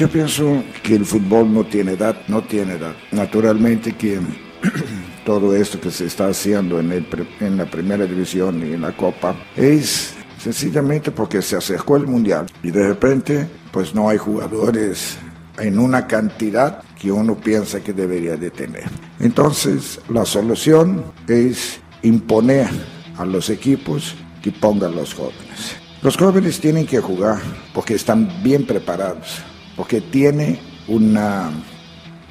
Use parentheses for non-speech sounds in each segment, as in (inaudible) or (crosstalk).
Yo pienso que el fútbol no tiene edad, no tiene edad. Naturalmente que (clears throat) todo esto que se está haciendo en, el en la primera división y en la Copa es sencillamente porque se acercó el Mundial y de repente pues no hay jugadores en una cantidad que uno piensa que debería de tener. Entonces la solución es imponer a los equipos que pongan los jóvenes. Los jóvenes tienen que jugar porque están bien preparados, porque tienen una,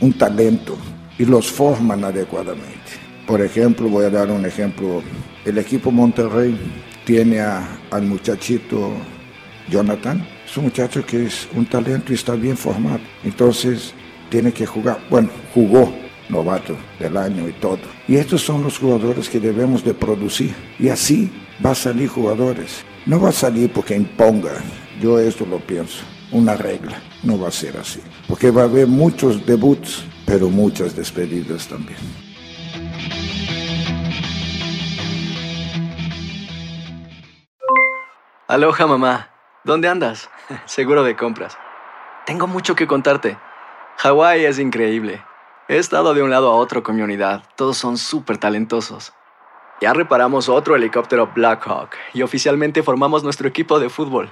un talento y los forman adecuadamente. Por ejemplo, voy a dar un ejemplo. El equipo Monterrey tiene a- al muchachito Jonathan. Es un muchacho que es un talento y está bien formado. Entonces, tiene que jugar. Bueno, jugó novato del año y todo. Y estos son los jugadores que debemos de producir. Y así va a salir jugadores. No va a salir porque imponga. Yo esto lo pienso. Una regla. No va a ser así. Porque va a haber muchos debuts, pero muchas despedidas también. Aloha mamá. ¿Dónde andas? (laughs) Seguro de compras. Tengo mucho que contarte. Hawái es increíble. He estado de un lado a otro con mi unidad. Todos son súper talentosos. Ya reparamos otro helicóptero Black Hawk y oficialmente formamos nuestro equipo de fútbol.